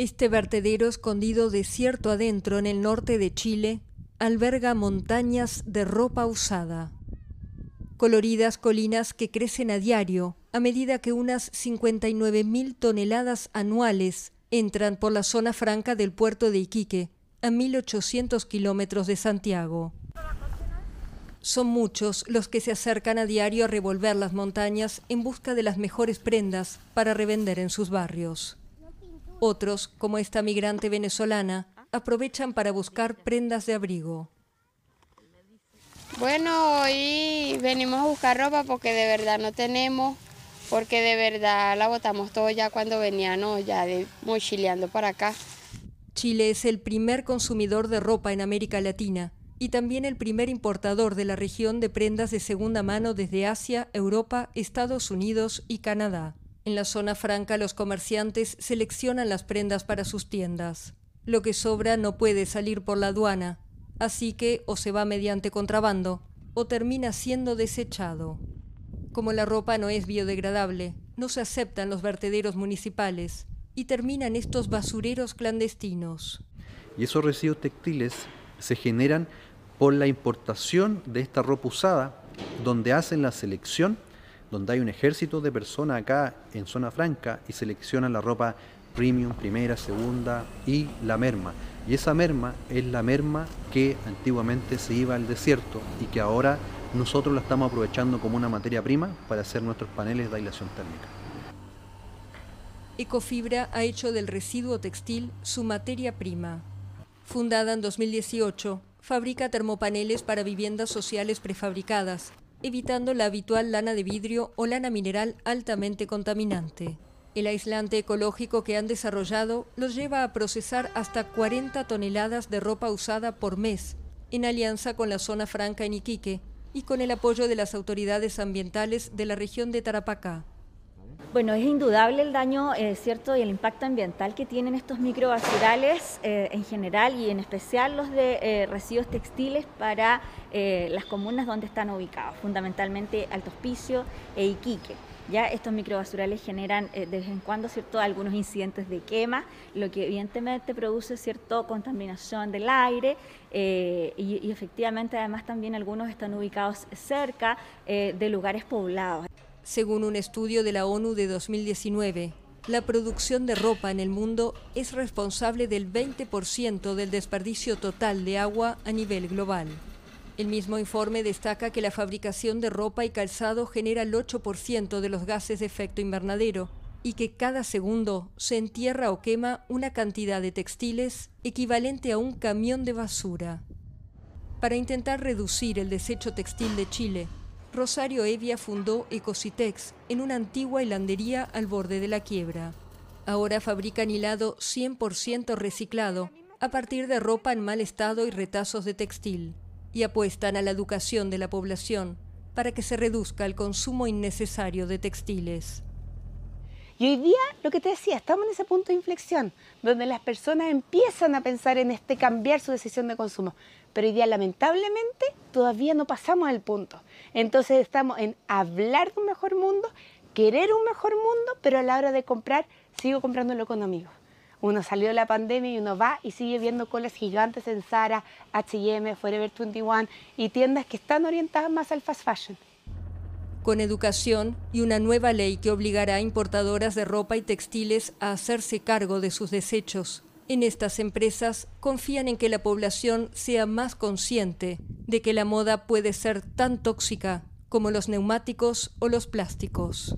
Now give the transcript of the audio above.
Este vertedero escondido desierto adentro en el norte de Chile alberga montañas de ropa usada. Coloridas colinas que crecen a diario a medida que unas 59.000 toneladas anuales entran por la zona franca del puerto de Iquique, a 1.800 kilómetros de Santiago. Son muchos los que se acercan a diario a revolver las montañas en busca de las mejores prendas para revender en sus barrios. Otros, como esta migrante venezolana, aprovechan para buscar prendas de abrigo. Bueno, hoy venimos a buscar ropa porque de verdad no tenemos, porque de verdad la botamos todo ya cuando veníamos ya de mochileando para acá. Chile es el primer consumidor de ropa en América Latina y también el primer importador de la región de prendas de segunda mano desde Asia, Europa, Estados Unidos y Canadá. En la zona franca los comerciantes seleccionan las prendas para sus tiendas. Lo que sobra no puede salir por la aduana, así que o se va mediante contrabando o termina siendo desechado. Como la ropa no es biodegradable, no se aceptan los vertederos municipales y terminan estos basureros clandestinos. Y esos residuos textiles se generan por la importación de esta ropa usada, donde hacen la selección donde hay un ejército de personas acá en zona franca y seleccionan la ropa premium, primera, segunda y la merma. Y esa merma es la merma que antiguamente se iba al desierto y que ahora nosotros la estamos aprovechando como una materia prima para hacer nuestros paneles de aislación térmica. Ecofibra ha hecho del residuo textil su materia prima. Fundada en 2018, fabrica termopaneles para viviendas sociales prefabricadas evitando la habitual lana de vidrio o lana mineral altamente contaminante. El aislante ecológico que han desarrollado los lleva a procesar hasta 40 toneladas de ropa usada por mes, en alianza con la zona franca en Iquique y con el apoyo de las autoridades ambientales de la región de Tarapacá. Bueno, es indudable el daño, eh, cierto, y el impacto ambiental que tienen estos microbasurales eh, en general y en especial los de eh, residuos textiles para las comunas donde están ubicados, fundamentalmente Alto Hospicio e Iquique. Ya estos microbasurales generan de vez en cuando cierto algunos incidentes de quema, lo que evidentemente produce cierta contaminación del aire y, y, efectivamente además también algunos están ubicados cerca de lugares poblados. Según un estudio de la ONU de 2019, la producción de ropa en el mundo es responsable del 20% del desperdicio total de agua a nivel global. El mismo informe destaca que la fabricación de ropa y calzado genera el 8% de los gases de efecto invernadero y que cada segundo se entierra o quema una cantidad de textiles equivalente a un camión de basura. Para intentar reducir el desecho textil de Chile, Rosario Evia fundó Ecositex en una antigua hilandería al borde de la quiebra. Ahora fabrican hilado 100% reciclado a partir de ropa en mal estado y retazos de textil y apuestan a la educación de la población para que se reduzca el consumo innecesario de textiles. Y hoy día, lo que te decía, estamos en ese punto de inflexión, donde las personas empiezan a pensar en este cambiar su decisión de consumo. Pero hoy día, lamentablemente, todavía no pasamos el punto. Entonces estamos en hablar de un mejor mundo, querer un mejor mundo, pero a la hora de comprar, sigo comprando lo económico. Uno salió de la pandemia y uno va y sigue viendo colas gigantes en Zara, H&M, Forever 21 y tiendas que están orientadas más al fast fashion con educación y una nueva ley que obligará a importadoras de ropa y textiles a hacerse cargo de sus desechos. En estas empresas confían en que la población sea más consciente de que la moda puede ser tan tóxica como los neumáticos o los plásticos.